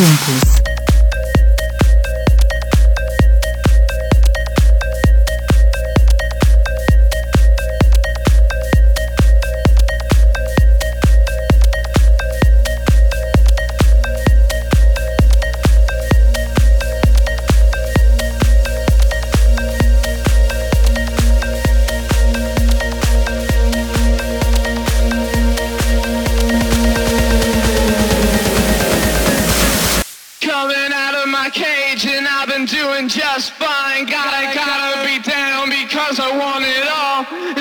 Ibis cause I want it all.